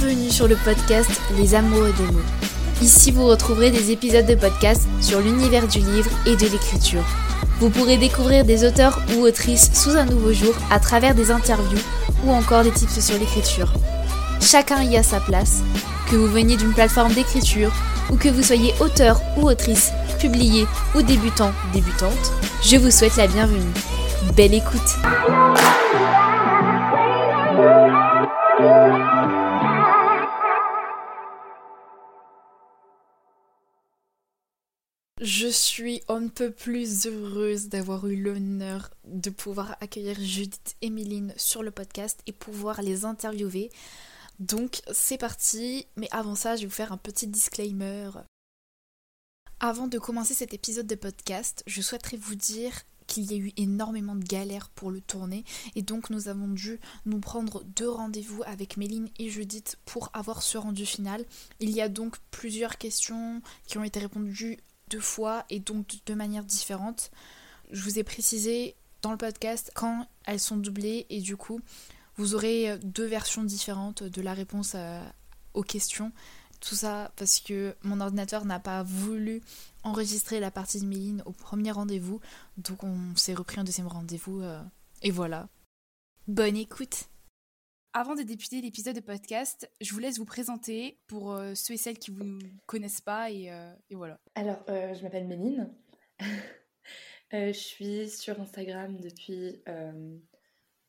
Bienvenue sur le podcast Les Amoureux des mots. Ici, vous retrouverez des épisodes de podcast sur l'univers du livre et de l'écriture. Vous pourrez découvrir des auteurs ou autrices sous un nouveau jour à travers des interviews ou encore des tips sur l'écriture. Chacun y a sa place. Que vous veniez d'une plateforme d'écriture ou que vous soyez auteur ou autrice, publié ou débutant, débutante, je vous souhaite la bienvenue. Belle écoute Je suis un peu plus heureuse d'avoir eu l'honneur de pouvoir accueillir Judith et Méline sur le podcast et pouvoir les interviewer. Donc c'est parti, mais avant ça je vais vous faire un petit disclaimer. Avant de commencer cet épisode de podcast, je souhaiterais vous dire qu'il y a eu énormément de galères pour le tourner et donc nous avons dû nous prendre deux rendez-vous avec Méline et Judith pour avoir ce rendu final. Il y a donc plusieurs questions qui ont été répondues deux fois et donc de manière différente. Je vous ai précisé dans le podcast quand elles sont doublées et du coup vous aurez deux versions différentes de la réponse aux questions. Tout ça parce que mon ordinateur n'a pas voulu enregistrer la partie de Méline au premier rendez-vous, donc on s'est repris un deuxième rendez-vous euh, et voilà. Bonne écoute avant de débuter l'épisode de podcast, je vous laisse vous présenter pour euh, ceux et celles qui vous ne connaissent pas et, euh, voilà. Alors, je m'appelle Méline. je suis sur Instagram depuis,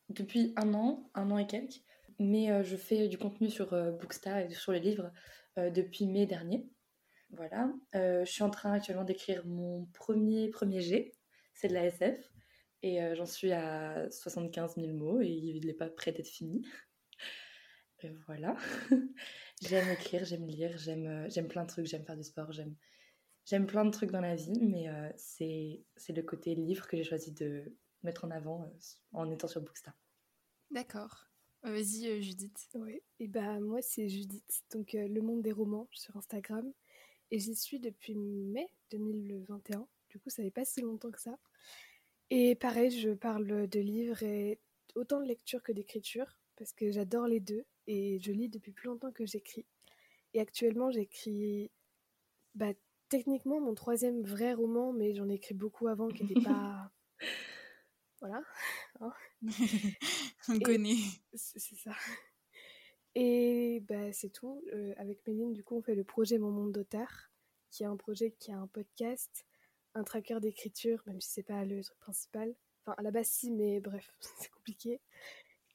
depuis un an, un an et quelques. Mais je fais du contenu sur Bookstar et sur les livres depuis mai dernier. Voilà. je suis en train actuellement d'écrire mon premier premier G. C'est de la SF. Et j'en suis à 75 000 mots et il n'est pas prêt d'être fini. Et voilà. j'aime écrire, j'aime lire, j'aime, j'aime plein de trucs, j'aime faire du sport, j'aime, j'aime plein de trucs dans la vie, mais c'est, c'est le côté livre que j'ai choisi de mettre en avant en étant sur Bookstar. D'accord. Vas-y, Judith. Oui, et bah moi c'est Judith, donc Le Monde des Romans sur Instagram. Et j'y suis depuis mai 2021. Du coup, ça n'est pas si longtemps que ça. Et pareil, je parle de livres et autant de lecture que d'écriture, parce que j'adore les deux et je lis depuis plus longtemps que j'écris. Et actuellement, j'écris bah, techniquement mon troisième vrai roman, mais j'en ai écrit beaucoup avant qui n'était pas. voilà. Hein. On connaît. C'est ça. Et bah, c'est tout. Euh, avec Méline, du coup, on fait le projet Mon Monde d'auteur, qui est un projet qui a un podcast, un tracker d'écriture, même si c'est pas le truc principal. Enfin, à la base, si, mais bref, c'est compliqué.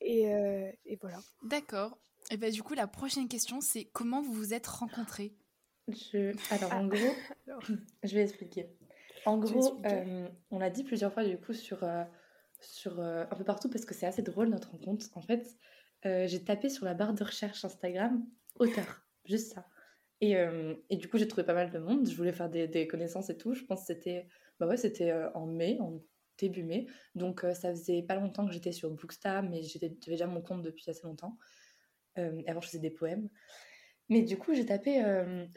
Et, euh, et voilà. D'accord. Et bah, du coup, la prochaine question, c'est comment vous vous êtes rencontrés? Je... Alors, en ah. gros, je vais expliquer. En gros, euh, on l'a dit plusieurs fois, du coup, sur, sur un peu partout, parce que c'est assez drôle notre rencontre. En fait, euh, j'ai tapé sur la barre de recherche Instagram auteur, juste ça. Et, euh, et du coup, j'ai trouvé pas mal de monde. Je voulais faire des, des connaissances et tout. Je pense que c'était bah ouais, c'était euh, en mai, en début mai. Donc, ça faisait pas longtemps que j'étais sur Booksta, mais j'avais déjà mon compte depuis assez longtemps. avant, je faisais des poèmes. Mais du coup, j'ai tapé,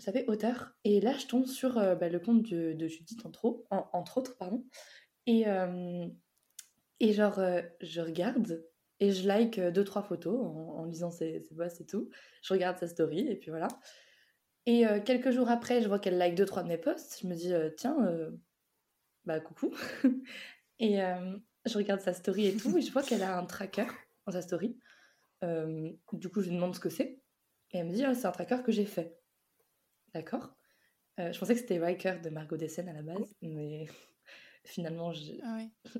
tapé auteur. Et là, je tombe sur bah, le compte de, Judith, entre, autres. Pardon. Et, et genre, je regarde et je like euh, deux, trois photos en, lisant ses, ses posts et tout. Je regarde sa story et puis voilà. Et euh, quelques jours après, je vois qu'elle like deux, trois de mes posts. Je me dis, euh, tiens, bah coucou. et je regarde sa story et tout. Et je vois qu'elle a un tracker dans sa story. du coup, je lui demande ce que c'est. Et elle me dit, oh, c'est un tracker que j'ai fait. D'accord. je pensais que c'était Riker de Margot Dessen à la base, mais finalement, je, ah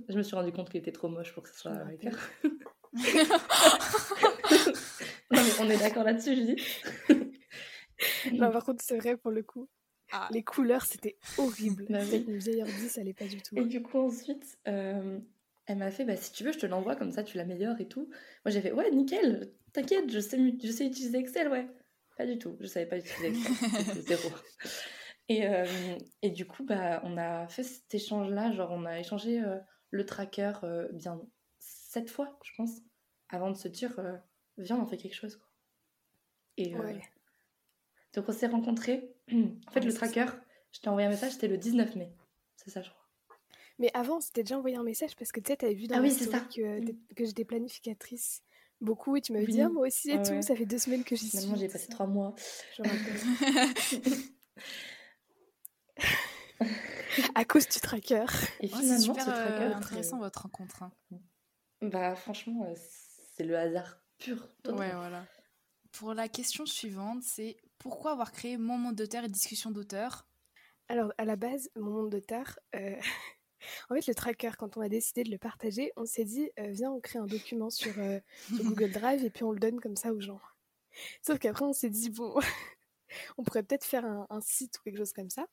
je me suis rendu compte qu'il était trop moche pour que ce soit Riker. on est d'accord là-dessus, je dis. non, par contre, c'est vrai pour le coup. Ah. Les couleurs, c'était horrible. Bah, Une vieille ordi, ça allait pas du tout. Et du coup, ensuite, euh, elle m'a fait bah, si tu veux, je te l'envoie comme ça, tu l'améliores et tout. Moi, j'ai fait ouais, nickel, t'inquiète, je sais, je sais utiliser Excel, ouais. Pas du tout, je savais pas utiliser Excel, zéro. Et, euh, et, du coup, bah, on a fait cet échange-là, genre on a échangé euh, le tracker bien sept fois, je pense, avant de se dire, euh, viens, on en fait quelque chose. Quoi. Et euh, donc on s'est rencontrés. En fait, le tracker, je t'ai envoyé un message, c'était le 19 mai. C'est ça, je crois. Mais avant, c'était déjà envoyé un message parce que tu sais, t'avais vu dans ah oui, ça. Que, que j'étais planificatrice Beaucoup, et tu m'avais dit, ah, moi aussi et tout, ça fait deux semaines que j'y suis. Finalement, j'ai passé trois mois. À cause du tracker. Et finalement, c'est super euh, intéressant votre rencontre. Hein. Bah franchement, euh, c'est le hasard pur. Ouais, voilà. Pour la question suivante, c'est pourquoi avoir créé Mon Monde d'auteur et Discussion d'auteur? Alors, à la base, Mon Monde d'auteur, euh... en fait, le tracker, quand on a décidé de le partager, on s'est dit, euh, viens, on crée un document sur, sur Google Drive et puis on le donne comme ça aux gens. Sauf qu'après, on s'est dit, bon, on pourrait peut-être faire un, un, site ou quelque chose comme ça.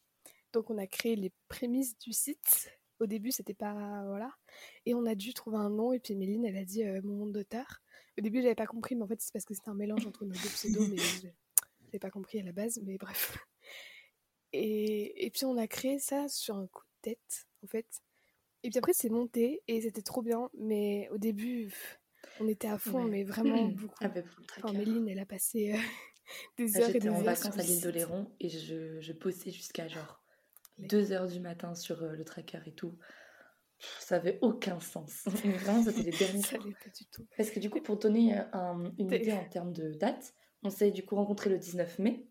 Donc on a créé les prémices du site. Au début, c'était pas voilà, et on a dû trouver un nom. Et puis Méline, elle a dit euh, mon monde d'auteur. Au début, j'avais pas compris, mais en fait, c'est parce que c'était un mélange entre nos deux pseudos, mais j'avais pas compris à la base. Mais bref. Et, et puis on a créé ça sur un coup de tête, en fait. Et puis après, c'est monté et c'était trop bien. Mais au début, on était à fond, mais vraiment beaucoup. Enfin, Méline, elle a passé euh, des heures et des heures. J'étais en vacances à l'île d'Oléron et je, je bossais jusqu'à genre 2 heures du matin sur euh, le tracker et tout. Ça avait aucun sens. Vraiment, c'était les derniers Ça pas du tout. Parce que du coup, pour donner euh, une idée en termes de date, on s'est du coup rencontré le 19 mai.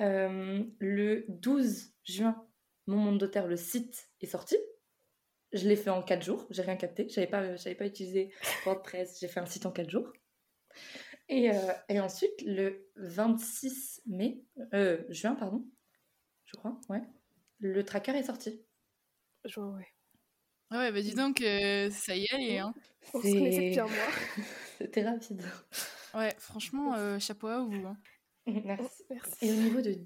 Euh, le 12 juin, mon monde d'auteur, le site est sorti. Je l'ai fait en 4 jours, j'ai rien capté. J'avais pas, j'avais pas utilisé WordPress, j'ai fait un site en 4 jours. Et, et ensuite, le 26 mai, juin, pardon, je crois, ouais, le tracker est sorti. Je vois, ouais. Ah ouais, bah dis donc, euh, ça y est, hein. On se connaissait depuis un mois. C'était rapide. Ouais, franchement, euh, chapeau à vous. Hein. Merci. Et au niveau de...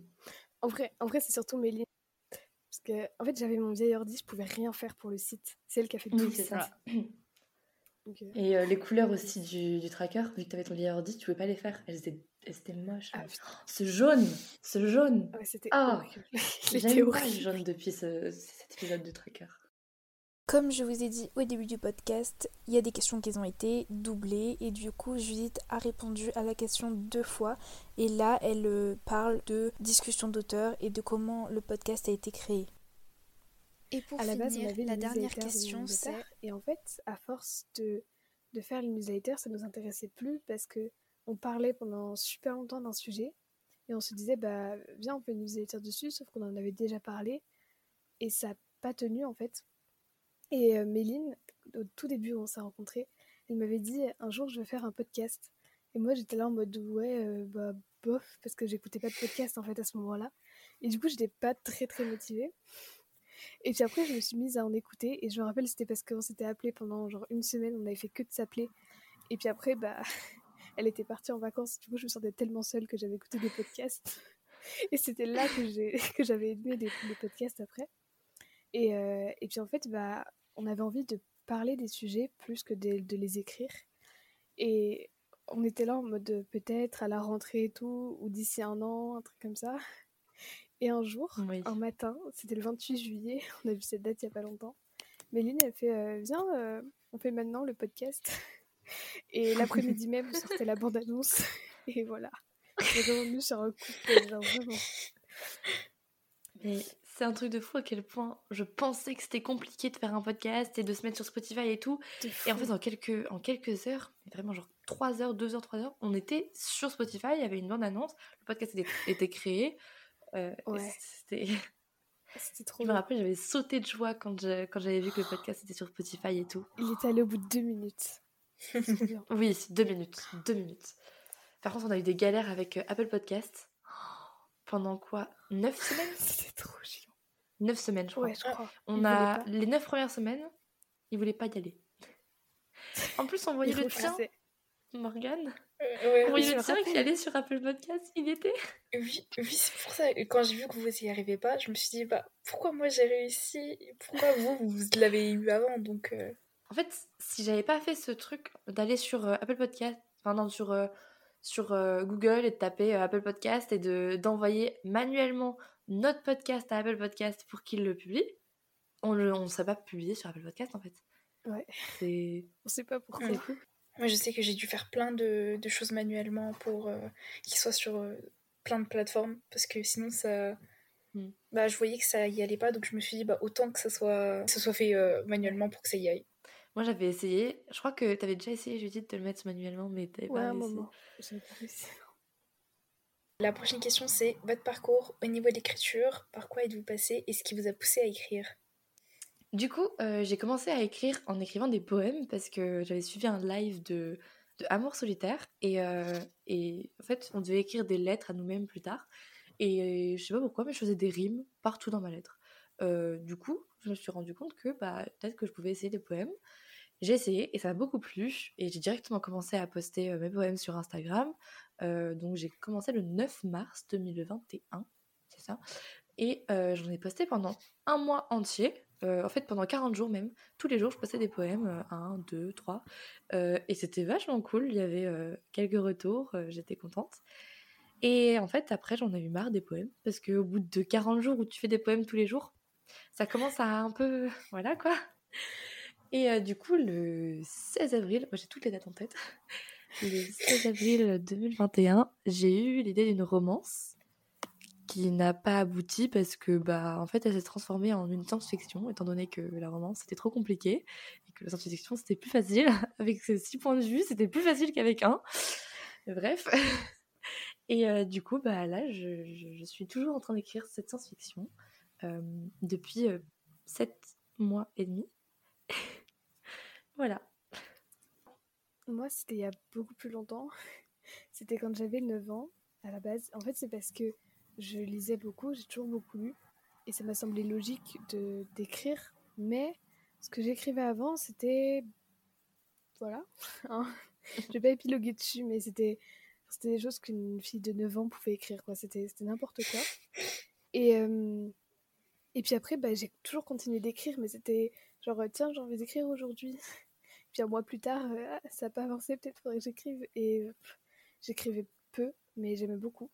En vrai, en vrai c'est surtout Méline. Parce que, en fait, j'avais mon vieil ordi, je pouvais rien faire pour le site. C'est elle qui a fait tout oui, ça. Euh, Et les couleurs aussi du, du tracker, vu que tu avais ton vieil ordi, tu pouvais pas les faire. Elles étaient c'était moche. Ah, ce jaune, ce jaune. c'était ah, J'ai pas jaune depuis ce, cet épisode de Tracker. Comme je vous ai dit au début du podcast, il y a des questions qui ont été doublées et du coup Judith a répondu à la question deux fois. Et là elle euh, parle de discussion d'auteur et de comment le podcast a été créé. Et pour à la base, on avait la dernière question c'est et en fait à force de de faire les newsletters, ça nous intéressait plus parce que on parlait pendant super longtemps d'un sujet et on se disait bah viens on peut une newsletter dessus sauf qu'on en avait déjà parlé. Et ça n'a pas tenu en fait et euh, Méline au tout début où on s'est rencontrés. Elle m'avait dit un jour je vais faire un podcast et moi j'étais là en mode ouais euh, bah bof parce que j'écoutais pas de podcast en fait à ce moment là et du coup j'étais pas très très motivée. Et puis après je me suis mise à en écouter. Et je me rappelle c'était parce qu'on s'était appelé pendant genre une semaine. On avait fait que de s'appeler. Et puis après bah elle était partie en vacances. Du coup, je me sentais tellement seule que j'avais écouté des podcasts. Et c'était là que, j'avais aimé les, podcasts après. Et, euh, et, puis en fait, bah, on avait envie de parler des sujets plus que de, de les écrire. Et on était là en mode peut-être à la rentrée et tout, ou d'ici un an, un truc comme ça. Et un jour, un matin, c'était le 28 juillet, on a vu cette date il n'y a pas longtemps. Méline, elle fait euh, Viens, euh, on fait maintenant le podcast. Et l'après-midi même, sortait la bande-annonce. Et voilà. J'ai revenu sur un coup de genre vraiment. Mais c'est un truc de fou à quel point je pensais que c'était compliqué de faire un podcast et de se mettre sur Spotify et tout. Et en fait, en quelques, en quelques heures, vraiment genre 3 heures, 2 heures, 3 heures, on était sur Spotify, il y avait une bande-annonce, le podcast était, était créé. Euh, ouais. C'était. C'était trop Je me rappelle, j'avais sauté de joie quand, je, quand j'avais vu que le podcast était sur Spotify et tout. Il est allé au bout de deux minutes. oui, deux minutes. Deux minutes. Par contre, on a eu des galères avec euh, Apple Podcast. Pendant quoi? Neuf semaines? C'était trop chiant. Neuf semaines, je crois. Ouais, je crois. On a les neuf premières semaines, ils voulaient pas y aller. En plus, on voyait le tien, Morgane. Euh, on voyait le tien qui allait sur Apple Podcast, il était. Oui, oui c'est pour ça. Quand j'ai vu que vous n'y arrivez pas, je me suis dit, bah, pourquoi moi j'ai réussi? Pourquoi vous, vous l'avez eu avant? Donc. Euh, en fait, si j'avais pas fait ce truc d'aller sur euh, Apple Podcast, enfin non, sur, euh, sur euh, Google et de taper Apple Podcast et de d'envoyer manuellement notre podcast à Apple Podcast pour qu'il le publie, on ne on serait pas publié sur Apple Podcast en fait. Ouais. C'est... On sait pas pourquoi. Moi, je sais que j'ai dû faire plein de, de choses manuellement pour qu'il soit sur plein de plateformes parce que sinon ça. Hmm. Bah, je voyais que ça y allait pas donc je me suis dit bah autant que ça soit, ça soit fait manuellement pour que ça y aille. Moi, j'avais essayé. Je crois que tu avais déjà essayé, Judith, de le mettre manuellement, mais t'avais ouais, pas un réussi. moment. J'avais pas réussi. La prochaine question, c'est votre parcours au niveau de l'écriture. Par quoi êtes-vous passé et ce qui vous a poussé à écrire? Du coup, euh, j'ai commencé à écrire en écrivant des poèmes parce que j'avais suivi un live de, de Amour solitaire et, euh, et en fait, on devait écrire des lettres à nous-mêmes plus tard. Et je sais pas pourquoi, mais je faisais des rimes partout dans ma lettre. Euh, du coup, je me suis rendu compte que bah, peut-être que je pouvais essayer des poèmes. J'ai essayé et ça m'a beaucoup plu. Et j'ai directement commencé à poster euh, mes poèmes sur Instagram. Euh, donc j'ai commencé le 9 mars 2021, c'est ça. Et euh, j'en ai posté pendant un mois entier. Euh, en fait, pendant 40 jours même. Tous les jours, je postais des poèmes. euh, un, deux, trois. Euh, et c'était vachement cool. Il y avait quelques retours. J'étais contente. Et en fait, après, j'en ai eu marre des poèmes. Parce qu'au bout de 40 jours où tu fais des poèmes tous les jours, ça commence à un peu. Voilà quoi. Et du coup, le 16 avril, j'ai toutes les dates en tête. Le 16 avril 2021, j'ai eu l'idée d'une romance qui n'a pas abouti parce que, bah, en fait, elle s'est transformée en une science-fiction, étant donné que la romance c'était trop compliqué et que la science-fiction c'était plus facile. Avec ces six points de vue, c'était plus facile qu'avec un. Bref. Et euh, du coup, bah, là, je, je- suis toujours en train d'écrire cette science-fiction euh, depuis euh, sept mois et demi. voilà. Moi, c'était il y a beaucoup plus longtemps. C'était quand j'avais 9 ans, à la base. En fait, c'est parce que je lisais beaucoup, j'ai toujours beaucoup lu. Et ça m'a semblé logique de d'écrire. Mais ce que j'écrivais avant, c'était. Voilà. hein. je vais pas épiloguer dessus, mais c'était c'était des choses qu'une fille de 9 ans pouvait écrire. quoi. C'était n'importe quoi. Et, euh, et puis après, bah, j'ai toujours continué d'écrire, mais c'était genre, tiens, j'ai envie d'écrire aujourd'hui. Puis un mois plus tard, euh, Ah, ça n'a pas avancé, peut-être faudrait que j'écrive. Et j'écrivais peu, mais j'aimais beaucoup.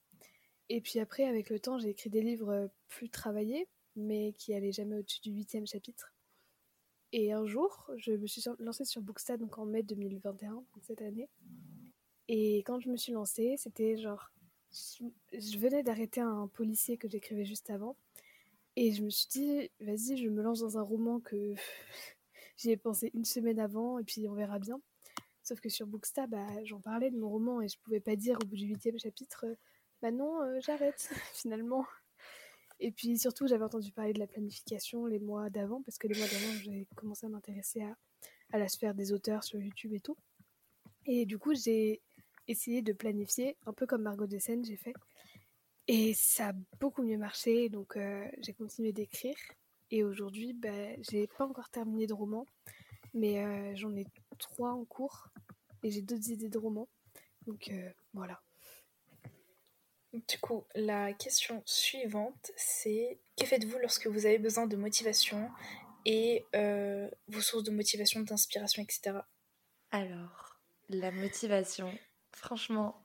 Et puis après, avec le temps, j'ai écrit des livres euh, plus travaillés, mais qui allaient jamais au-dessus du huitième chapitre. Et un jour, je me suis lancée sur Booksta, donc en mai 2021, donc cette année. Et quand je me suis lancée, c'était genre... Je venais d'arrêter un policier que j'écrivais juste avant. Et je me suis dit, vas-y, je me lance dans un roman que j'y ai pensé une semaine avant, et puis on verra bien. Sauf que sur Booksta, bah, j'en parlais de mon roman, et je pouvais pas dire au bout du huitième chapitre, euh, bah non, euh, j'arrête, finalement. Et puis surtout, j'avais entendu parler de la planification les mois d'avant, parce que les mois d'avant, j'ai commencé à m'intéresser à, à la sphère des auteurs sur YouTube et tout. Et du coup, j'ai essayé de planifier, un peu comme Margot Dessen, j'ai fait. Et ça a beaucoup mieux marché, donc euh, j'ai continué d'écrire. Et aujourd'hui, bah, j'ai pas encore terminé de roman, mais euh, j'en ai trois en cours et j'ai d'autres idées de romans. Donc euh, voilà. Du coup, la question suivante, c'est que faites-vous lorsque vous avez besoin de motivation et euh, vos sources de motivation, d'inspiration, etc. Alors, la motivation. Franchement,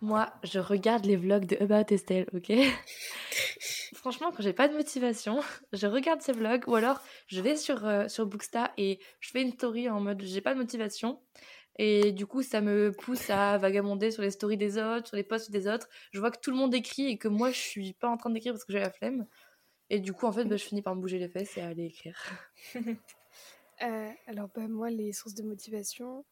moi, je regarde les vlogs de About Estelle, ok? Franchement, quand j'ai pas de motivation, je regarde ces vlogs ou alors je vais sur, euh, sur Booksta et je fais une story en mode j'ai pas de motivation. Et du coup, ça me pousse à vagabonder sur les stories des autres, sur les posts des autres. Je vois que tout le monde écrit et que moi, je suis pas en train d'écrire parce que j'ai la flemme. Et du coup, en fait, bah, je finis par me bouger les fesses et à aller écrire. Euh, alors bah, moi, les sources de motivation,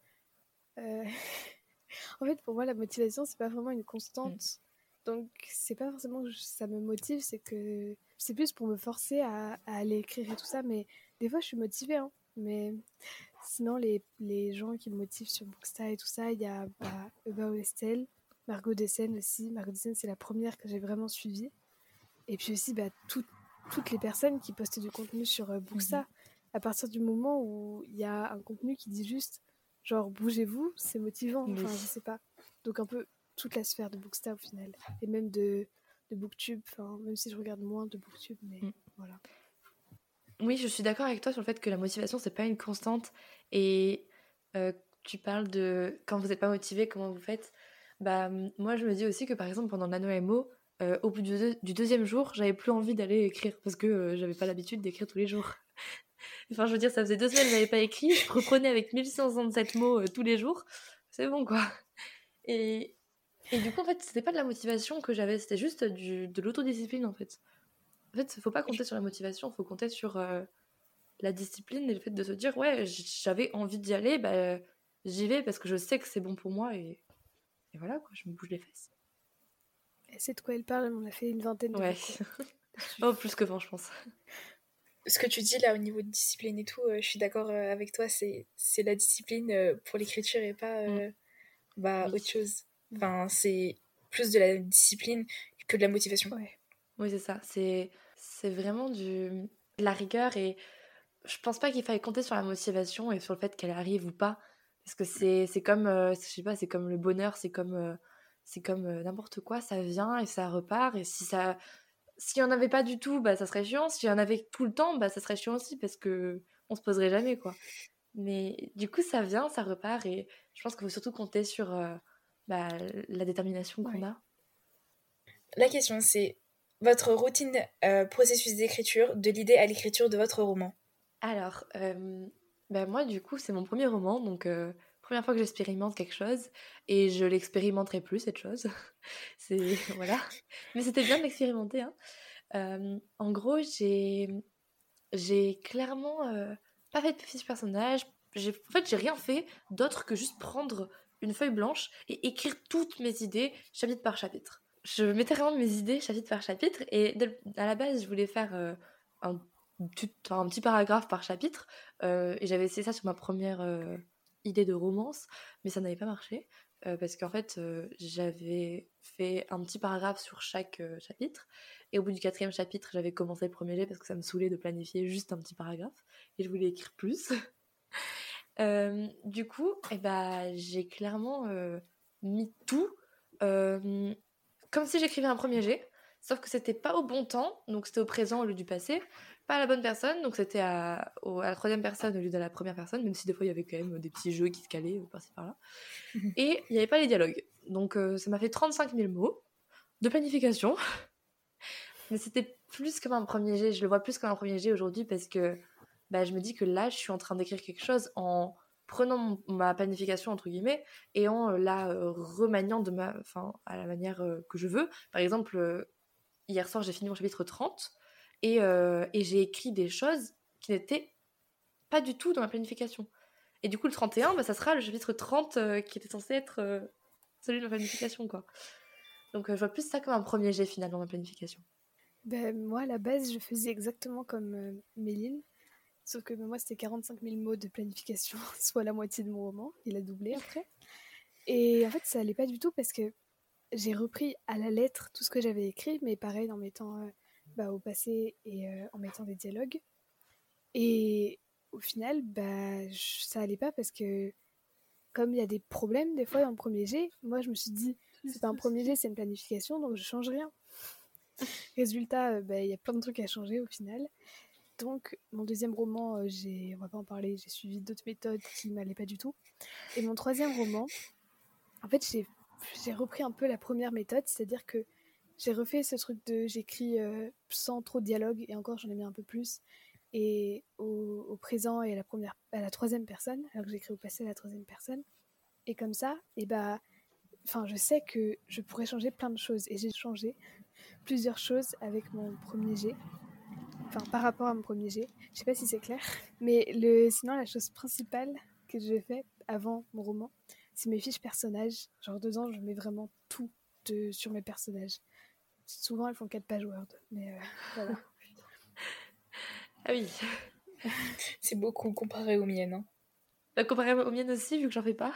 euh, en fait pour moi la motivation c'est pas vraiment une constante. Donc c'est pas forcément que ça me motive, c'est que c'est plus pour me forcer à, à aller écrire et tout ça. Mais des fois je suis motivée, hein. Mais sinon les, les gens qui me motivent sur Booksta et tout ça, il y a bah, Eba Estelle, Margot Dessen aussi. Margot Dessen c'est la première que j'ai vraiment suivie. Et puis aussi bah, tout- toutes les personnes qui postent du contenu sur euh, Booksta. À partir du moment où il y a un contenu qui dit juste genre bougez-vous, c'est motivant. Oui. Enfin je sais pas. Donc un peu toute la sphère de Booksta au final. Et même de, de Booktube, enfin, même si je regarde moins de Booktube, mais Mm. voilà. Oui, je suis d'accord avec toi sur le fait que la motivation, c'est pas une constante. Et euh, tu parles de quand vous n'êtes pas motivé, comment vous faites Bah, moi, je me dis aussi que par exemple, pendant l'ANOMO, euh, au bout du, deux- du deuxième jour, j'avais plus envie d'aller écrire parce que euh, j'avais pas l'habitude d'écrire tous les jours. enfin, je veux dire, ça faisait deux semaines que j'avais pas écrit, je reprenais avec 1167 mots euh, tous les jours. C'est bon, quoi. Et, et du coup, en fait, c'était pas de la motivation que j'avais, c'était juste du, de l'autodiscipline, en fait. En fait, faut pas compter sur la motivation, faut compter sur, euh, la discipline et le fait de se dire ouais j'avais envie d'y aller bah j'y vais parce que je sais que c'est bon pour moi et, et voilà quoi je me bouge les fesses. Et c'est de quoi elle parle on a fait une vingtaine de ouais. oh plus que 20 je pense. Ce que tu dis là au niveau de discipline et tout je suis d'accord avec toi c'est c'est la discipline pour l'écriture et pas mm. bah autre chose enfin c'est plus de la discipline que de la motivation. Ouais. oui c'est ça. C'est c'est vraiment du de la rigueur et je pense pas qu'il faille compter sur la motivation et sur le fait qu'elle arrive ou pas. Parce que c'est c'est comme euh, je sais pas c'est comme le bonheur c'est comme euh, c'est comme euh, n'importe quoi. Ça vient et ça repart et si ça s'il y en avait pas du tout bah ça serait chiant. S'il y en avait tout le temps bah ça serait chiant aussi parce que on se poserait jamais quoi. Mais du coup ça vient ça repart et je pense qu'il faut surtout compter sur bah, la détermination qu'on a la question c'est votre routine processus d'écriture de l'idée à l'écriture de votre roman alors, ben moi, du coup, c'est mon premier roman, donc première fois que j'expérimente quelque chose, et je l'expérimenterai plus, cette chose. c'est voilà. Mais c'était bien de l'expérimenter. Hein. en gros, j'ai j'ai clairement pas fait de fiche personnage. En fait, j'ai rien fait d'autre que juste prendre une feuille blanche et écrire toutes mes idées chapitre par chapitre. Je mettais vraiment mes idées chapitre par chapitre, et à la base, je voulais faire un un petit paragraphe par chapitre. Euh, et j'avais essayé ça sur ma première euh, idée de romance, mais ça n'avait pas marché. Euh, parce qu'en fait, j'avais fait un petit paragraphe sur chaque chapitre. Et au bout du quatrième chapitre, j'avais commencé le premier jet parce que ça me saoulait de planifier juste un petit paragraphe. Et je voulais écrire plus. du coup, eh ben, j'ai clairement mis tout comme si j'écrivais un premier jet. Sauf que c'était pas au bon temps, donc c'était au présent au lieu du passé pas la bonne personne, donc c'était à, la troisième personne au lieu de la première personne, même si des fois il y avait quand même des petits jeux qui se calaient euh, par-ci par-là. Et il n'y avait pas les dialogues. Donc euh, ça m'a fait 35 000 mots de planification. Mais c'était plus comme un premier jet, je le vois plus comme un premier jet aujourd'hui parce que bah, je me dis que là je suis en train d'écrire quelque chose en prenant ma planification entre guillemets et en euh, la remaniant de ma, enfin, à la manière que je veux. Par exemple, hier soir j'ai fini mon chapitre 30 euh, et, j'ai écrit des choses qui n'étaient pas du tout dans ma planification. Et du coup, le 31, bah, ça sera le chapitre 30 euh, qui était censé être euh, celui de ma planification. quoi. Donc je vois plus ça comme un premier jet finalement, ma planification. Ben, moi, à la base, je faisais exactement comme Méline. Sauf que moi, c'était 45 000 mots de planification, soit la moitié de mon roman. Il a doublé après. Et en fait, ça allait pas du tout parce que j'ai repris à la lettre tout ce que j'avais écrit, mais pareil, en mettant bah, au passé et euh, en mettant des dialogues. Et au final, bah, ça allait pas parce que comme il y a des problèmes des fois dans le premier jet, moi je me suis dit c'est pas un premier jet, c'est une planification, donc je change rien. Résultat, euh, bah, il y a plein de trucs à changer au final. Donc mon deuxième roman, euh, j'ai, on va pas en parler, j'ai suivi d'autres méthodes qui m'allaient pas du tout. Et mon troisième roman, en fait j'ai repris un peu la première méthode, c'est-à-dire que j'ai refait ce truc de j'écris euh, sans trop de dialogue et encore j'en ai mis un peu plus et au, présent et à la première à la troisième personne alors que j'écris au passé à la troisième personne et comme ça et bah enfin je sais que je pourrais changer plein de choses et j'ai changé plusieurs choses avec mon premier G enfin par rapport à mon premier G je sais pas si c'est clair mais le sinon la chose principale que je fais avant mon roman c'est mes fiches personnages genre dedans je mets vraiment tout de, sur mes personnages Souvent, elles font 4 pages Word. Mais euh, voilà. ah oui. C'est beaucoup comparé aux miennes. Hein. Bah, comparé aux miennes aussi, vu que j'en fais pas.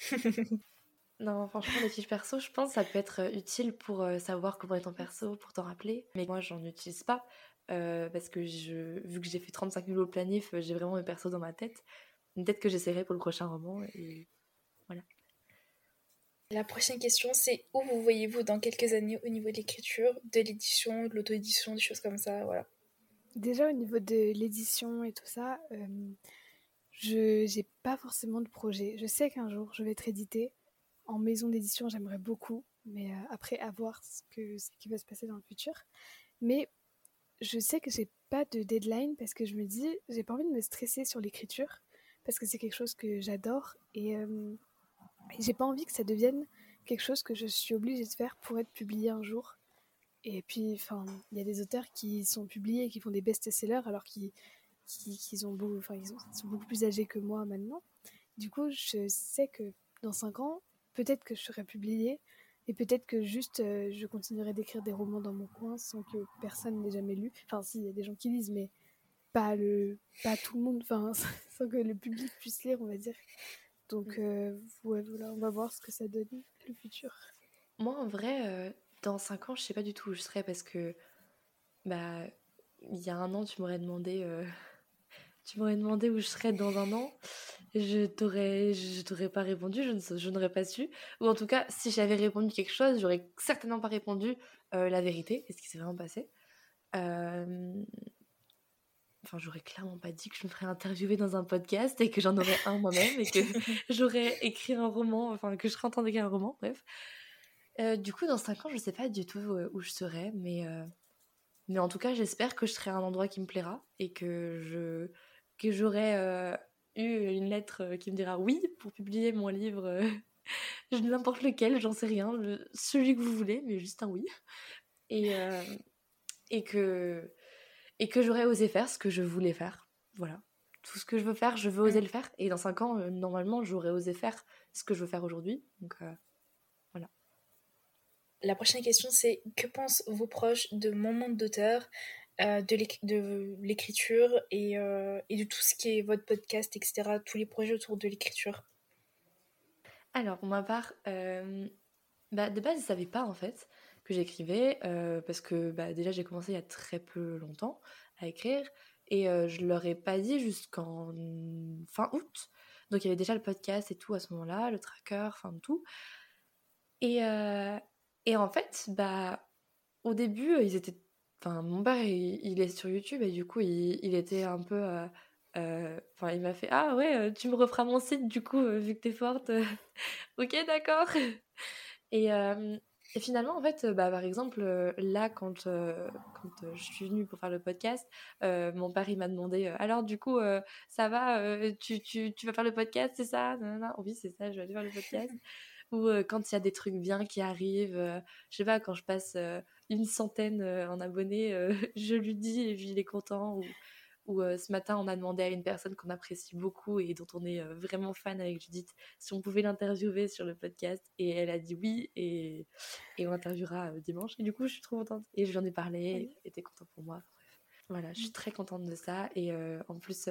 non, franchement, les fiches perso, je pense que ça peut être euh, utile pour euh, savoir comment est ton perso, pour t'en rappeler. Mais moi, j'en utilise pas. parce que je, vu que j'ai fait 35 000 au planif, j'ai vraiment mes persos dans ma tête. Peut-être que j'essaierai pour le prochain roman. Et voilà. La prochaine question, c'est où vous voyez-vous dans quelques années au niveau de l'écriture, de l'édition, de l'auto-édition, des choses comme ça, voilà. Déjà au niveau de l'édition et tout ça, euh, je n'ai pas forcément de projet. Je sais qu'un jour je vais être éditée en maison d'édition, j'aimerais beaucoup, mais euh, après à voir ce, que, ce qui va se passer dans le futur. Mais je sais que j'ai pas de deadline parce que je me dis, j'ai pas envie de me stresser sur l'écriture parce que c'est quelque chose que j'adore et euh, j'ai pas envie que ça devienne quelque chose que je suis obligée de faire pour être publié un jour. Et puis, enfin, il y a des auteurs qui sont publiés, qui font des best-sellers, alors qu'ils qui, ont sont beaucoup plus âgés que moi maintenant. Du coup, je sais que dans 5 ans, peut-être que je serai publiée, et peut-être que juste euh, je continuerai d'écrire des romans dans mon coin sans que personne n'ait jamais lu. Enfin, si, il y a des gens qui lisent, mais pas, le, pas tout le monde, enfin, sans que le public puisse lire, on va dire. Donc, euh, ouais, voilà, on va voir ce que ça donne, le futur. Moi, en vrai, euh, dans 5 ans, je sais pas du tout où je serai parce que, bah, il y a un an, tu m'aurais demandé, euh, tu m'aurais demandé où je serais dans un an. Je t'aurais, je t'aurais pas répondu, je, je n'aurais pas su. Ou en tout cas, si j'avais répondu quelque chose, j'aurais certainement pas répondu la vérité, ce qui s'est vraiment passé. Enfin, j'aurais clairement pas dit que je me ferais interviewer dans un podcast et que j'en aurais un moi-même et que j'aurais écrit un roman, enfin que je serais en train d'écrire un roman, bref. Euh, du coup, dans 5 ans, je sais pas du tout euh, où je serai, mais, euh, mais en tout cas, j'espère que je serai à un endroit qui me plaira et que je que j'aurai eu une lettre qui me dira oui pour publier mon livre, n'importe lequel, j'en sais rien, celui que vous voulez, mais juste un oui. Et, que j'aurais osé faire ce que je voulais faire. Voilà. Tout ce que je veux faire, je veux oser le faire. Et dans 5 ans, euh, normalement, j'aurais osé faire ce que je veux faire aujourd'hui. Donc euh, voilà. La prochaine question, c'est que pensent vos proches de mon monde d'auteur, euh, de l'écriture et, et, de tout ce qui est votre podcast, etc., tous les projets autour de l'écriture Alors, pour ma part, bah, de base, ils ne savaient pas en fait que j'écrivais euh, parce que bah, déjà j'ai commencé il y a très peu longtemps à écrire et euh, je leur ai pas dit jusqu'en fin août. Donc il y avait déjà le podcast et tout à ce moment-là, le tracker, enfin tout. Et, euh, et en fait, bah au début, ils étaient. Enfin, mon père, il, est sur YouTube et du coup, il, il était un peu. Enfin, il m'a fait Ah ouais, tu me referas mon site du coup, vu que t'es forte. ok, d'accord. Et, et finalement, en fait, bah, par exemple, là, quand, quand je suis venue pour faire le podcast, mon père, il m'a demandé Alors, du coup, ça va tu, tu, tu, vas faire le podcast, c'est ça? Oui, c'est ça, je vais aller faire le podcast. Ou quand il y a des trucs bien qui arrivent, je sais pas, quand je passe une centaine en abonnés, je lui dis et puis il est content. Ou, euh, ce matin on a demandé à une personne qu'on apprécie beaucoup et dont on est euh, vraiment fan avec Judith si on pouvait l'interviewer sur le podcast. Et elle a dit oui et, et on interviewera euh, dimanche. Et du coup je suis trop contente. Et je lui en ai parlé elle était contente pour moi. Bref. Voilà je suis très contente de ça. Et en plus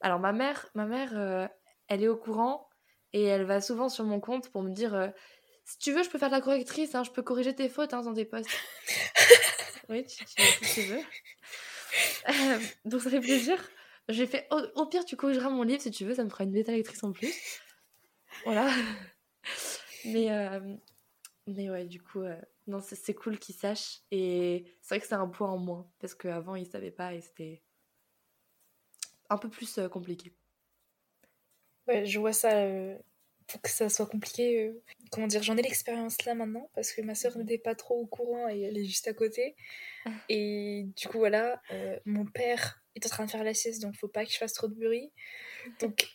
alors ma mère ma mère elle est au courant et elle va souvent sur mon compte pour me dire si tu veux je peux faire de la correctrice hein, je peux corriger tes fautes hein, dans tes posts oui tu, tu, tu veux euh, donc ça fait plaisir. J'ai fait au, pire, tu corrigeras mon livre si tu veux, ça me fera une bêta lectrice en plus. Voilà. mais, euh, mais ouais, du coup, euh, non, c'est cool qu'ils sachent. Et c'est vrai que c'est un point en moins parce qu'avant, ils savaient pas et c'était un peu plus compliqué. Ouais, je vois ça pour que ça soit compliqué. comment dire, j'en ai l'expérience là maintenant parce que ma soeur n'était pas trop au courant et elle est juste à côté. Et du coup, voilà, euh, mon père est en train de faire la sieste, donc faut pas que je fasse trop de bruit. Donc,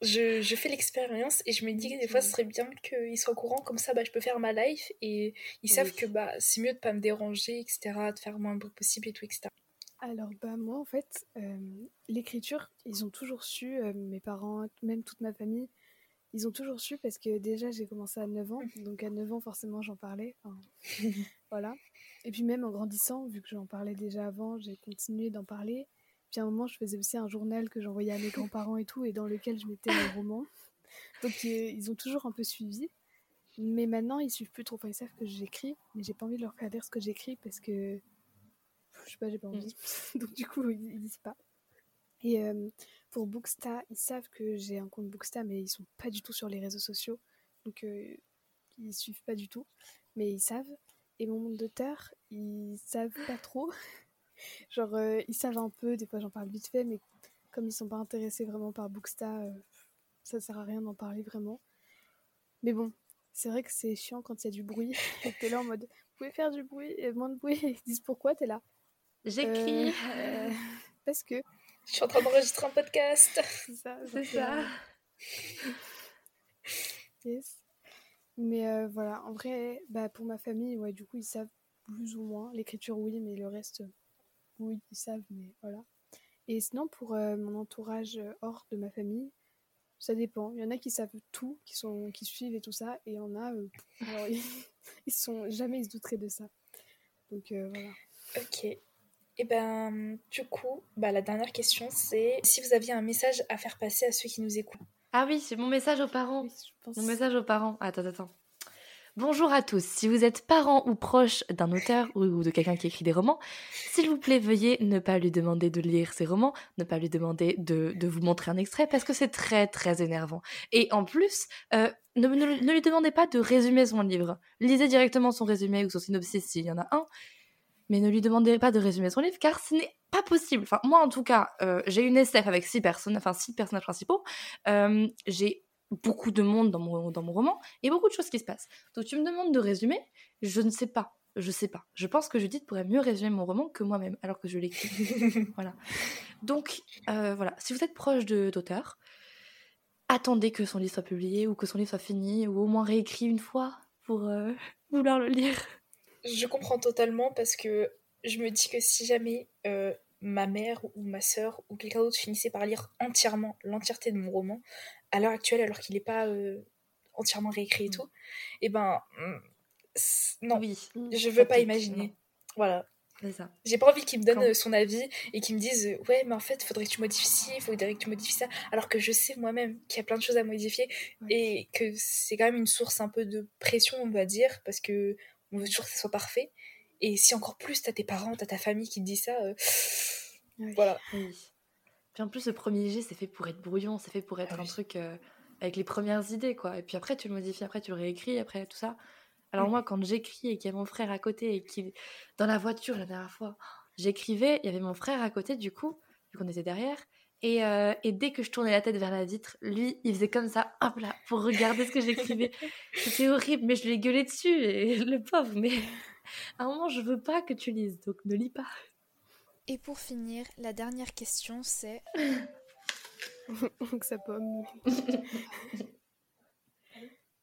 je, je fais l'expérience et je me dis que des fois, ce serait bien qu'ils soient au courant, comme ça, bah, je peux faire ma life et ils savent que bah, c'est mieux de pas me déranger, etc., de faire moins de bruit possible et tout, etc. Alors, bah, moi, en fait, euh, l'écriture, ils ont toujours su, euh, mes parents, même toute ma famille, ils ont toujours su parce que déjà j'ai commencé à 9 ans, donc à 9 ans forcément j'en parlais. voilà. Et puis même en grandissant, vu que j'en parlais déjà avant, j'ai continué d'en parler. Puis à un moment, je faisais aussi un journal que j'envoyais à mes grands-parents et tout, et dans lequel je mettais mes romans. Donc euh, ils ont toujours un peu suivi. Mais maintenant, ils suivent plus trop. Enfin, ils savent que j'écris, mais j'ai pas envie de leur faire dire ce que j'écris parce que. Je sais pas, j'ai pas envie. Mm. Donc du coup, ils, ils disent pas. Et euh, pour Booksta, ils savent que j'ai un compte Booksta, mais ils sont pas du tout sur les réseaux sociaux. Donc euh, ils suivent pas du tout. Mais ils savent. Et mon monde d'auteur, ils savent pas trop. Genre, euh, ils savent un peu, des fois j'en parle vite fait, mais comme ils sont pas intéressés vraiment par Booksta, euh, ça sert à rien d'en parler vraiment. Mais bon, c'est vrai que c'est chiant quand il y a du bruit. et t'es là en mode, vous pouvez faire du bruit et moins de bruit. ils disent pourquoi, t'es là? J'écris. parce que je suis en train d'enregistrer un podcast. C'est ça. C'est ça. yes. Mais euh, voilà, en vrai, bah, pour ma famille, ouais, du coup, ils savent plus ou moins. L'écriture, oui, mais le reste, oui, ils savent, mais voilà. Et sinon, pour mon entourage hors de ma famille, ça dépend. Il y en a qui savent tout, qui, sont, qui suivent et tout ça, et il y en a, alors, ils, sont jamais ils se douteraient de ça. Donc voilà. Ok. Et ben, du coup, bah, la dernière question, c'est si vous aviez un message à faire passer à ceux qui nous écoutent. Ah oui, c'est mon message aux parents. Mon message aux parents. Attends, attends. Bonjour à tous. Si vous êtes parent ou proche d'un auteur ou de quelqu'un qui écrit des romans, s'il vous plaît, veuillez ne pas lui demander de lire ses romans, ne pas lui demander de, vous montrer un extrait parce que c'est très très énervant. Et en plus, euh, ne, ne, lui demandez pas de résumer son livre. Lisez directement son résumé ou son synopsis s'il y en a un mais ne lui demandez pas de résumer son livre car ce n'est pas possible. Enfin, moi en tout cas, euh, j'ai une SF avec six personnes, enfin six personnages principaux. Euh, j'ai beaucoup de monde dans mon, dans mon roman et beaucoup de choses qui se passent. Donc tu me demandes de résumer, je ne sais pas. Je sais pas. Je pense que Judith pourrait mieux résumer mon roman que moi-même, alors que je l'écris. voilà. Donc, euh, voilà. Si vous êtes proche d'auteur, attendez que son livre soit publié ou que son livre soit fini ou au moins réécrit une fois pour vouloir le lire. Je comprends totalement parce que je me dis que si jamais euh, ma mère ou ma sœur ou quelqu'un d'autre finissait par lire entièrement l'entièreté de mon roman, à l'heure actuelle, alors qu'il n'est pas euh, entièrement réécrit et mm. tout, et eh ben mm, non, oui, je veux pas imaginer. Voilà. J'ai pas envie qu'il me donne euh, son avis et qu'il me dise ouais mais en fait faudrait que tu modifies ci, il faudrait que tu modifies ça alors que je sais moi-même qu'il y a plein de choses à modifier et que c'est quand même une source un peu de pression on va dire parce que on veut toujours que ça soit parfait. Et si encore plus t'as tes parents, t'as ta famille qui te dit ça, euh, voilà. Puis en plus, le premier jet, c'est fait pour être brouillon, c'est fait pour être ah un truc euh, avec les premières idées, quoi. Et puis après, tu le modifies, après, tu le réécris, après, tout ça. Alors moi, quand j'écris et qu'il y a mon frère à côté et qui, dans la voiture la dernière fois, j'écrivais, il y avait mon frère à côté, du coup, vu qu'on était derrière. Euh, et, dès que je tournais la tête vers la vitre, lui, il faisait comme ça, hop là, pour regarder ce que j'écrivais. C'était horrible, mais je lui ai gueulé dessus, et le pauvre, mais à un moment, je veux pas que tu lises, donc ne lis pas. Et pour finir, la dernière question, c'est... que ça pomme.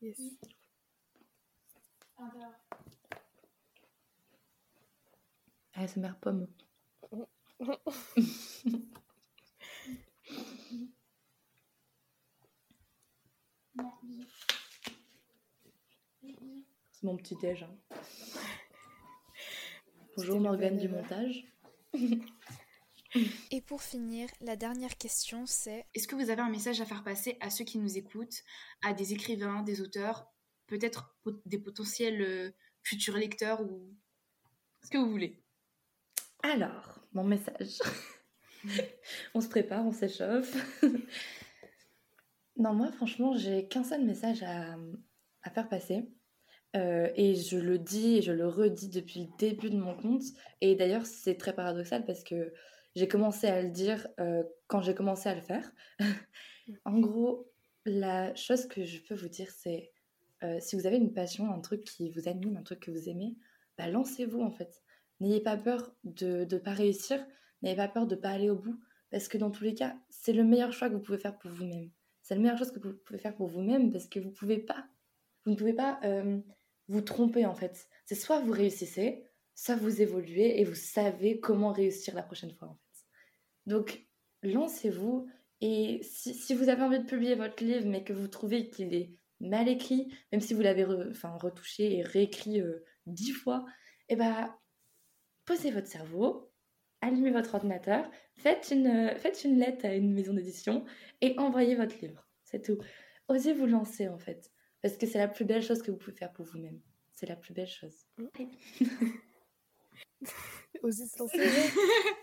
yes. mère pomme. C'est mon petit déj. Hein. Bonjour Morgane du montage. Et pour finir, la dernière question c'est Est-ce que vous avez un message à faire passer à ceux qui nous écoutent, à des écrivains, des auteurs, peut-être des potentiels euh, futurs lecteurs ou ce que vous voulez? Alors, mon message. on se prépare, on s'échauffe. non, moi, franchement, j'ai qu'un seul message à, faire passer. Euh, et je le dis et je le redis depuis le début de mon compte. Et d'ailleurs, c'est très paradoxal parce que j'ai commencé à le dire euh, quand j'ai commencé à le faire. en gros, la chose que je peux vous dire, c'est euh, si vous avez une passion, un truc qui vous anime, un truc que vous aimez, bah, lancez-vous en fait. N'ayez pas peur de ne pas réussir, N'ayez pas peur de ne pas aller au bout, parce que dans tous les cas, c'est le meilleur choix que vous pouvez faire pour vous-même. C'est la meilleure chose que vous pouvez faire pour vous-même, parce que vous pouvez pas, vous ne pouvez pas euh, vous tromper en fait. C'est soit vous réussissez, soit vous évoluez et vous savez comment réussir la prochaine fois en fait. Donc, lancez-vous et si, vous avez envie de publier votre livre, mais que vous trouvez qu'il est mal écrit, même si vous l'avez retouché et réécrit euh, dix fois, eh ben, posez votre cerveau, allumez votre ordinateur, faites une, euh, faites une lettre à une maison d'édition et envoyez votre livre. C'est tout. Osez vous lancer en fait. Parce que c'est la plus belle chose que vous pouvez faire pour vous-même. C'est la plus belle chose. Osez se lancer.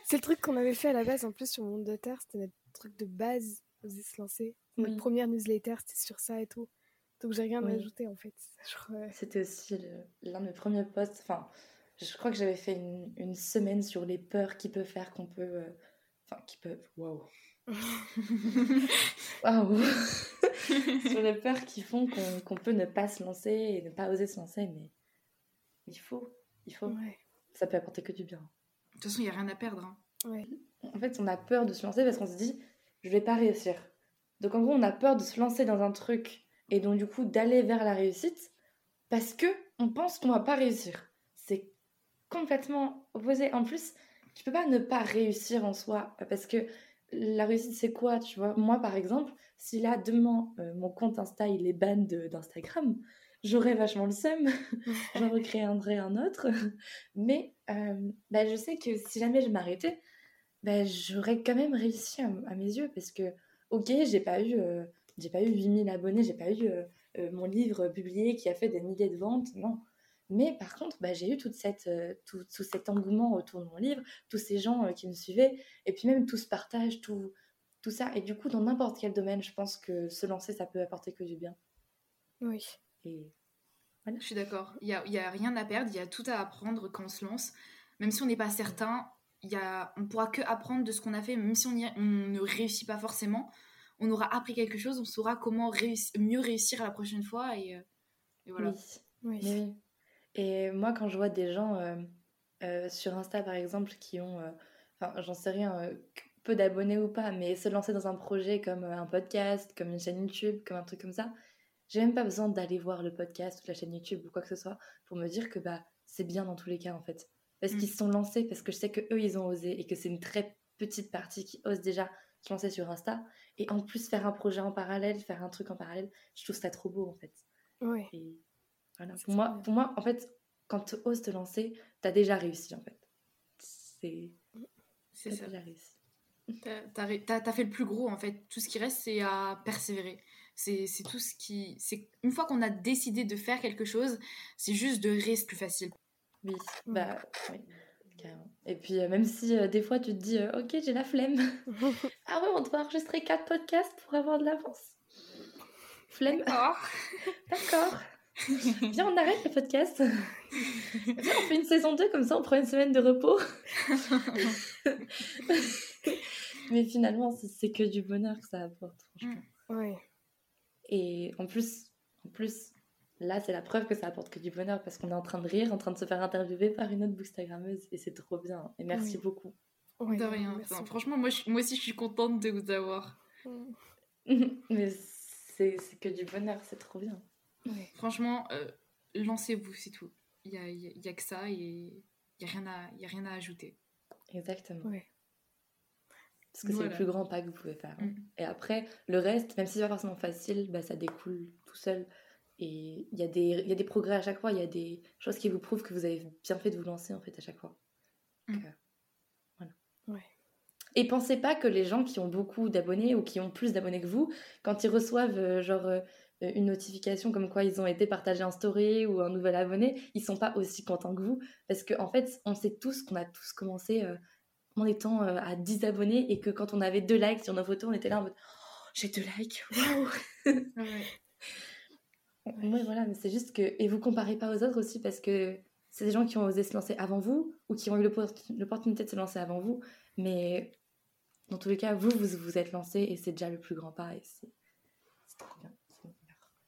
c'est le truc qu'on avait fait à la base en plus sur mon monde de terre. C'était notre truc de base. Oser se lancer. Notre première newsletter, c'était sur ça et tout. Donc j'ai rien à ajouter en fait. C'était aussi l'un de mes premiers posts. Enfin, je crois que j'avais fait une, semaine sur les peurs qui peuvent faire qu'on peut. Euh, enfin, qui peuvent. Waouh! Waouh! sur les peurs qui font qu'on peut ne pas se lancer et ne pas oser se lancer, mais il faut. Il faut. Ça peut apporter que du bien. De toute façon, il n'y a rien à perdre. Hein. Ouais. En fait, on a peur de se lancer parce qu'on se dit, je vais pas réussir. Donc, en gros, on a peur de se lancer dans un truc et donc, du coup, d'aller vers la réussite parce que on pense qu'on va pas réussir. Complètement opposé. En plus, tu peux pas ne pas réussir en soi parce que la réussite, c'est quoi, tu vois? Moi, par exemple, si là, demain, euh, mon compte Insta, il est ban d'Instagram, j'aurais vachement le seum. J'en recréerai un autre. Mais euh, bah, je sais que si jamais je m'arrêtais, bah, j'aurais quand même réussi à, mes yeux parce que, ok, j'ai pas eu, euh, j'ai pas eu 8000 abonnés, j'ai pas eu mon livre publié qui a fait des milliers de ventes, non. Mais par contre, bah, j'ai eu toute cette, euh, tout, cet engouement autour de mon livre, tous ces gens euh, qui me suivaient, et puis même tout ce partage, tout, tout ça. Et du coup, dans n'importe quel domaine, je pense que se lancer, ça peut apporter que du bien. Oui. Et voilà. Je suis d'accord. Il n'y a, y a rien à perdre, il y a tout à apprendre quand on se lance. Même si on n'est pas certain, y a, on pourra que apprendre de ce qu'on a fait, même si on, on ne réussit pas forcément. On aura appris quelque chose, on saura comment mieux réussir à la prochaine fois. Et, euh, voilà. Oui. oui. Et moi, quand je vois des gens euh, euh, sur Insta, par exemple, qui ont, euh, enfin, j'en sais rien, peu d'abonnés ou pas, mais se lancer dans un projet comme un podcast, comme une chaîne YouTube, comme un truc comme ça, j'ai même pas besoin d'aller voir le podcast ou la chaîne YouTube ou quoi que ce soit pour me dire que bah, c'est bien dans tous les cas, en fait. Parce qu'ils mm. se sont lancés, parce que je sais que eux ils ont osé et que c'est une très petite partie qui ose déjà se lancer sur Insta. Et en plus, faire un projet en parallèle, faire un truc en parallèle, je trouve ça trop beau, en fait. Oui. Pour moi, pour moi, en fait, quand tu oses te lancer, tu as déjà réussi, en fait. C'est ça. déjà réussi. T'as as, fait le plus gros, en fait. Tout ce qui reste, c'est à persévérer. C'est tout ce qui... c'est Une fois qu'on a décidé de faire quelque chose, c'est juste de rester plus facile. Oui, bah oui. Et puis, euh, même si euh, des fois tu te dis, euh, ok, j'ai la flemme. ah ouais, on doit enregistrer quatre podcasts pour avoir de l'avance. Flemme. D'accord. D'accord. Viens, on arrête le podcast. Viens, on fait une saison 2, comme ça on prend une semaine de repos. Mais finalement, c'est que du bonheur que ça apporte, franchement. Ouais. Et en plus, en plus, là, c'est la preuve que ça apporte que du bonheur parce qu'on est en train de rire, en train de se faire interviewer par une autre bookstagrammeuse et c'est trop bien. Et merci beaucoup. de rien. franchement, moi, moi aussi, je suis contente de vous avoir. Mais c'est que du bonheur, c'est trop bien. Franchement, euh, lancez-vous, c'est tout. Il n'y a, y a, que ça et il n'y a, rien à, a rien à ajouter. Exactement. Parce que c'est le plus grand pas que vous pouvez faire. Hein. Mm. Et après, le reste, même si c'est pas forcément facile, bah, ça découle tout seul. Et il y, a des, y a des progrès à chaque fois, il y a des choses qui vous prouvent que vous avez bien fait de vous lancer en fait à chaque fois. Mm. Euh, voilà. Ouais. Et pensez pas que les gens qui ont beaucoup d'abonnés ou qui ont plus d'abonnés que vous, quand ils reçoivent euh, genre euh, une notification comme quoi ils ont été partagés en story ou un nouvel abonné, ils sont pas aussi contents que vous. Parce qu'en en fait, on sait tous qu'on a tous commencé euh, en étant euh, à 10 abonnés et que quand on avait deux likes sur nos photos, on était là en mode oh, j'ai deux likes, waouh ouais. voilà, mais c'est juste que. Et vous comparez pas aux autres aussi parce que c'est des gens qui ont osé se lancer avant vous ou qui ont eu l'opportunité de se lancer avant vous. Mais dans tous les cas, vous, vous vous êtes lancé et c'est déjà le plus grand pas et c'est trop bien.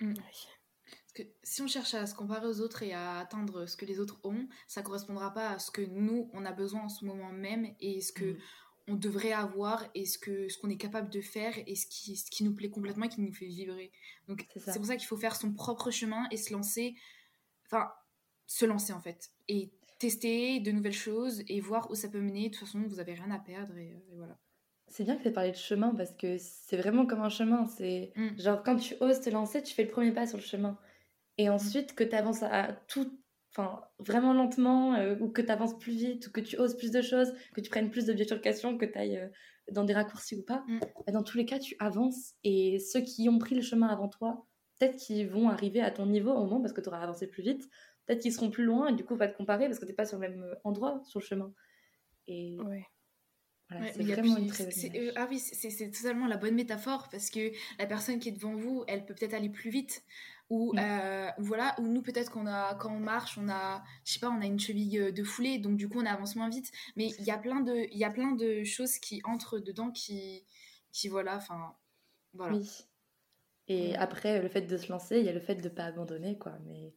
Mm. Parce que si on cherche à se comparer aux autres et à atteindre ce que les autres ont, ça correspondra pas à ce que nous on a besoin en ce moment même et ce que mm. on devrait avoir et ce que ce qu'on est capable de faire et ce qui, ce qui nous plaît complètement et qui nous fait vibrer. Donc c'est pour ça qu'il faut faire son propre chemin et se lancer, enfin se lancer en fait et tester de nouvelles choses et voir où ça peut mener. De toute façon, vous avez rien à perdre et voilà. C'est bien que tu aies parlé de chemin parce que c'est vraiment comme un chemin. C'est mm. genre quand tu oses te lancer, tu fais le premier pas sur le chemin. Et mm. ensuite que tu avances à tout, enfin vraiment lentement, euh, ou que tu avances plus vite, ou que tu oses plus de choses, que tu prennes plus de bifurcations, que tu ailles euh, dans des raccourcis ou pas, mm. bah, dans tous les cas, tu avances. Et ceux qui ont pris le chemin avant toi, peut-être qu'ils vont arriver à ton niveau au moment parce que tu auras avancé plus vite. Peut-être qu'ils seront plus loin et du coup, on va te comparer parce que tu n'es pas sur le même euh, endroit sur le chemin. Et ouais c'est vraiment une très euh, Ah oui, c'est totalement la bonne métaphore parce que la personne qui est devant vous, elle peut peut-être aller plus vite. Ou mm. euh, voilà, ou nous peut-être qu'on a quand on marche, on a, je sais pas, on a une cheville euh, de foulée, donc du coup on avance moins vite. Mais il y a plein de, il y a plein de choses qui entrent dedans, qui, qui voilà, enfin, voilà. Oui. Et après, le fait de se lancer, il y a le fait de pas abandonner, quoi. Mais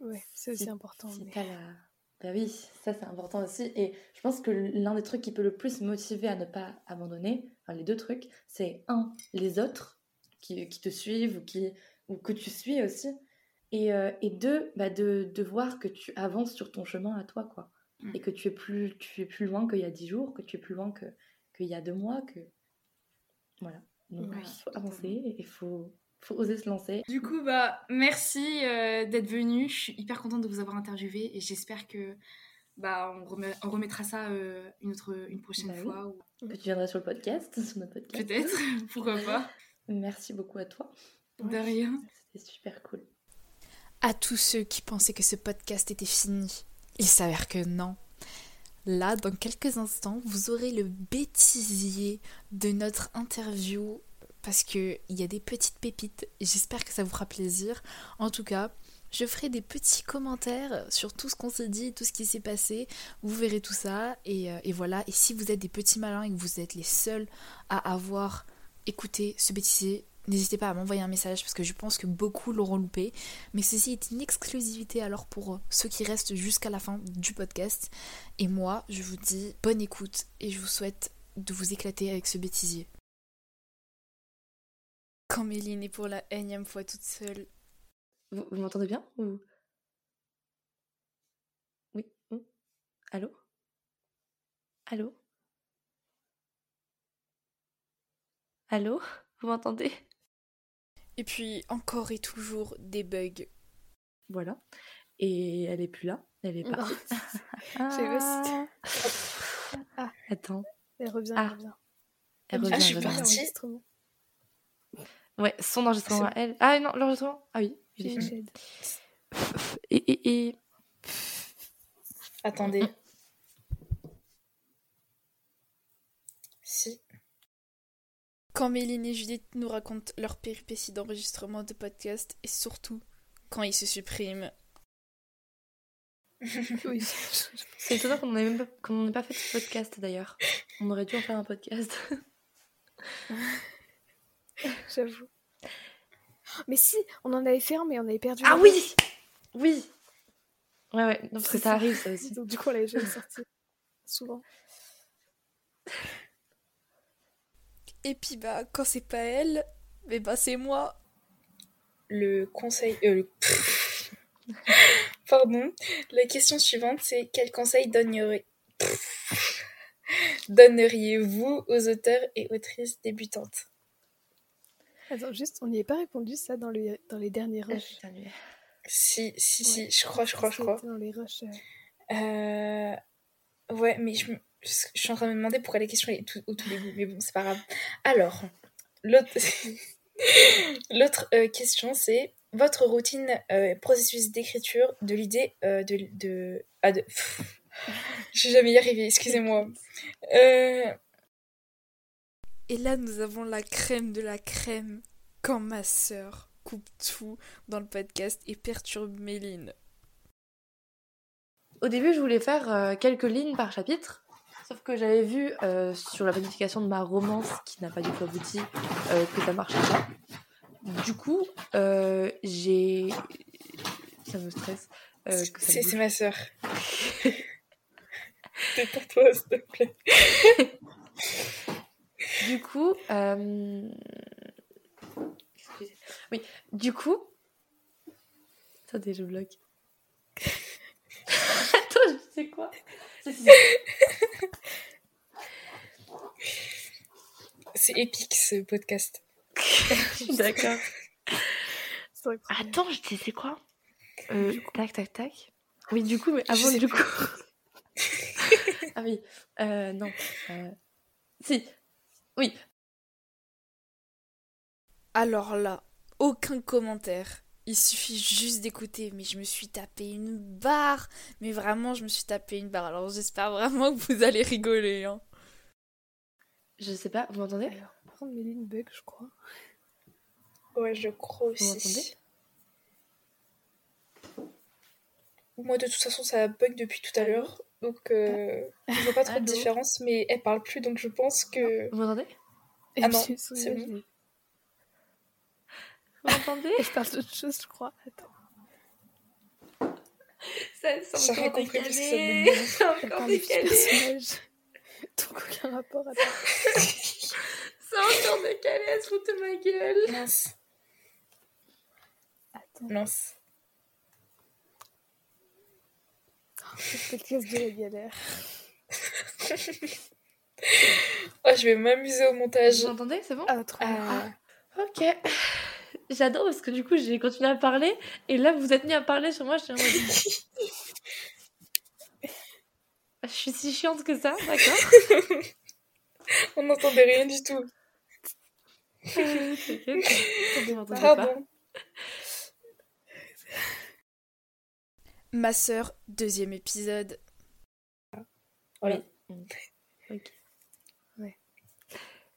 ouais, c'est aussi important. C'est pas la bah oui, ça c'est important aussi. Et je pense que l'un des trucs qui peut le plus motiver à ne pas abandonner, enfin les deux trucs, c'est un, les autres qui, qui, te suivent ou, qui, ou que tu suis aussi. Et, euh, et deux, bah de, de, voir que tu avances sur ton chemin à toi, quoi. et que tu es plus, tu es plus loin qu'il y a dix jours, que tu es plus loin que qu'il y a deux mois, que voilà. Donc il faut avancer, il faut, faut oser se lancer. Du coup, bah merci euh, d'être venu. Je suis hyper contente de vous avoir interviewé et j'espère que bah on, on, remettra ça euh, une autre une prochaine bah fois. Ou... Que tu viendras sur le podcast, sur notre podcast. Peut-être, pourquoi pas. Merci beaucoup à toi. De rien. C'était super cool. À tous ceux qui pensaient que ce podcast était fini, il s'avère que non. Là, dans quelques instants, vous aurez le bêtisier de notre interview parce qu'il y a des petites pépites. J'espère que ça vous fera plaisir. En tout cas, je ferai des petits commentaires sur tout ce qu'on s'est dit, tout ce qui s'est passé. Vous verrez tout ça. Et, euh, et, voilà. Et si vous êtes des petits malins et que vous êtes les seuls à avoir écouté ce bêtisier, N'hésitez pas à m'envoyer un message parce que je pense que beaucoup l'auront loupé. Mais ceci est une exclusivité alors pour ceux qui restent jusqu'à la fin du podcast. Et moi, je vous dis bonne écoute et je vous souhaite de vous éclater avec ce bêtisier. Quand Méline est pour la énième fois toute seule. Vous, m'entendez bien ou... Oui Allô? Allô? Allô? Vous m'entendez? Et puis encore et toujours des bugs. Voilà. Et elle est plus là. Elle est partie. ah. ah. Attends. Elle revient, elle revient. Elle revient. Ah, je suis partie. Ouais, son enregistrement à elle. Ah non, l'enregistrement? Ah oui. Et, et, et... Attendez. Si. Quand Méline et Judith nous racontent leurs péripéties d'enregistrement de podcast et surtout quand ils se suppriment. oui. C'est étonnant qu'on n'ait pas, pas fait ce podcast d'ailleurs. On aurait dû en faire un podcast. J'avoue. Mais si, on en avait fait un, mais on avait perdu. Ah oui Oui Ouais, ouais, parce que ça, arrive ça aussi. Donc, du coup, on l'avait jamais sorti. Souvent. Et puis bah quand c'est pas elle, mais bah c'est moi. Le conseil. Euh, Pardon. La question suivante c'est quel conseil donneriez donneriez-vous aux auteurs et autrices débutantes? Attends, juste, on n'y est pas répondu ça dans, le, dans les derniers ah, rushs. si, si, si, je crois, je crois, je crois. Dans les rushs. Euh... euh ouais, mais je, je suis en train de me demander pourquoi la question est tout, au tout début, mais bon, c'est pas grave. Alors, l'autre, l'autre euh, question, c'est votre routine, euh, processus d'écriture de l'idée euh, de. de, ah, de je vais jamais y arriver, excusez-moi. Et là, nous avons la crème de la crème quand ma sœur coupe tout dans le podcast et perturbe Méline. Au début, je voulais faire quelques lignes par chapitre. Sauf que j'avais vu euh, sur la planification de ma romance, qui n'a pas du tout abouti, euh, que ça marchait pas. Du coup, euh, j'ai. Ça me stresse. c'est ma soeur. Détends-toi, s'il te plaît. du coup. Oui, du coup. Attendez, je bloque. Attends, je sais quoi C'est épique ce podcast. D'accord. Attends, je disais quoi euh, Tac, tac, tac. Oui, du coup, mais avant, du coup. ah oui, euh, non. Euh... Si. Oui. Alors là, aucun commentaire. Il suffit juste d'écouter, mais je me suis tapé une barre. Mais vraiment, je me suis tapé une barre. Alors j'espère vraiment que vous allez rigoler. Hein. Je sais pas, vous m'entendez? Alors, par contre, Méline bug, je crois. Ouais, je crois aussi. Vous m'entendez? Moi, de toute façon, ça bug depuis tout à l'heure. Donc, euh, je vois pas trop de différence, mais elle parle plus, donc je pense que. Vous m'entendez? Ah non, c'est bon. Vous m'entendez? Je parle d'autre chose, je crois. Attends. Ça, c'est encore décalé. Encore décalé. Donc aucun rapport à C'est encore décalé, elle se fout de ma gueule. Mince. Attends. Mince. Podcast de la galère. oh, je vais m'amuser au montage. Vous entendez C'est bon? Ah, trop bien. Ah, Ok. J'adore parce que du coup, j'ai continué à parler et là, vous êtes mis à parler sur moi. Je suis en mode. Je suis si chiante que ça, d'accord? On n'entendait rien du tout. Pardon. Ma sœur, deuxième épisode. Oui. Ok. Ouais.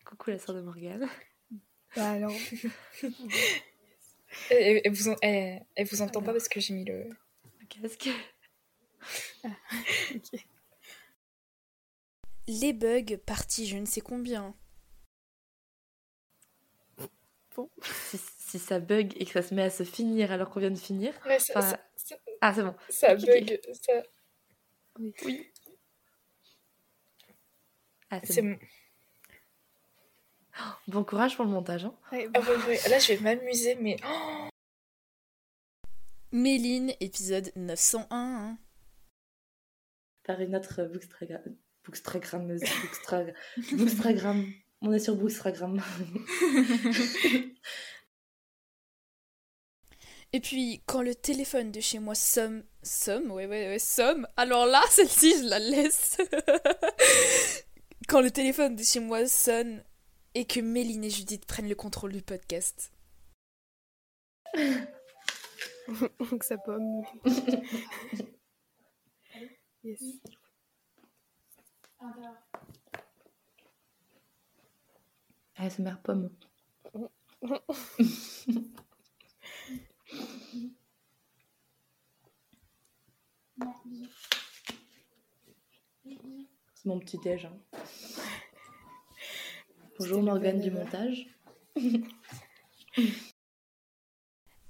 Coucou la sœur de Morgane. Bah alors, Elle, elle vous, en- elle- elle vous entend pas parce que j'ai mis le. Le casque. ok. Les bugs, partie je ne sais combien. Si, si ça bug et que ça se met à se finir alors qu'on vient de finir. Ouais, ça, Ah, c'est bon. ça bug. Ça... Oui. Ah, c'est bon. bon. Bon courage pour le montage. Hein. Ouais, Ah ouais, ouais. Là, je vais m'amuser, mais. oh, Méline, épisode 901. hein. Par une autre bookstragra... bookstragrammeuse. Bookstrag... Bookstragram. On est sur Bookstragram. Et puis, quand le téléphone de chez moi somme. Somme Ouais, ouais, ouais, somme. Alors là, celle-ci, je la laisse. quand le téléphone de chez moi sonne et que Méline et Judith prennent le contrôle du podcast. Donc ça pomme. yes. ASMR pomme. C'est mon petit déj. hein. Bonjour Morgane du montage.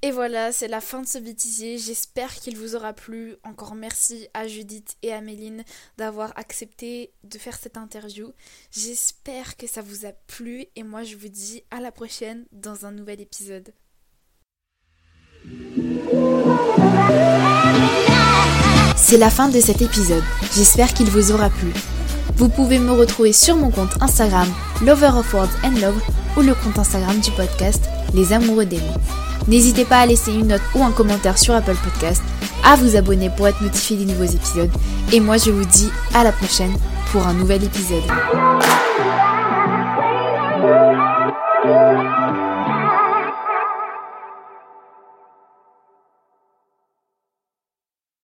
Et voilà, c'est la fin de ce bêtisier. J'espère qu'il vous aura plu. Encore merci à Judith et à Méline d'avoir accepté de faire cette interview. J'espère que ça vous a plu et moi je vous dis à la prochaine dans un nouvel épisode. C'est la fin de cet épisode. J'espère qu'il vous aura plu. Vous pouvez me retrouver sur mon compte Instagram Lover of Words and Love ou le compte Instagram du podcast Les Amoureux des mots. N'hésitez pas à laisser une note ou un commentaire sur Apple Podcast, à vous abonner pour être notifié des nouveaux épisodes. Et moi je vous dis à la prochaine pour un nouvel épisode.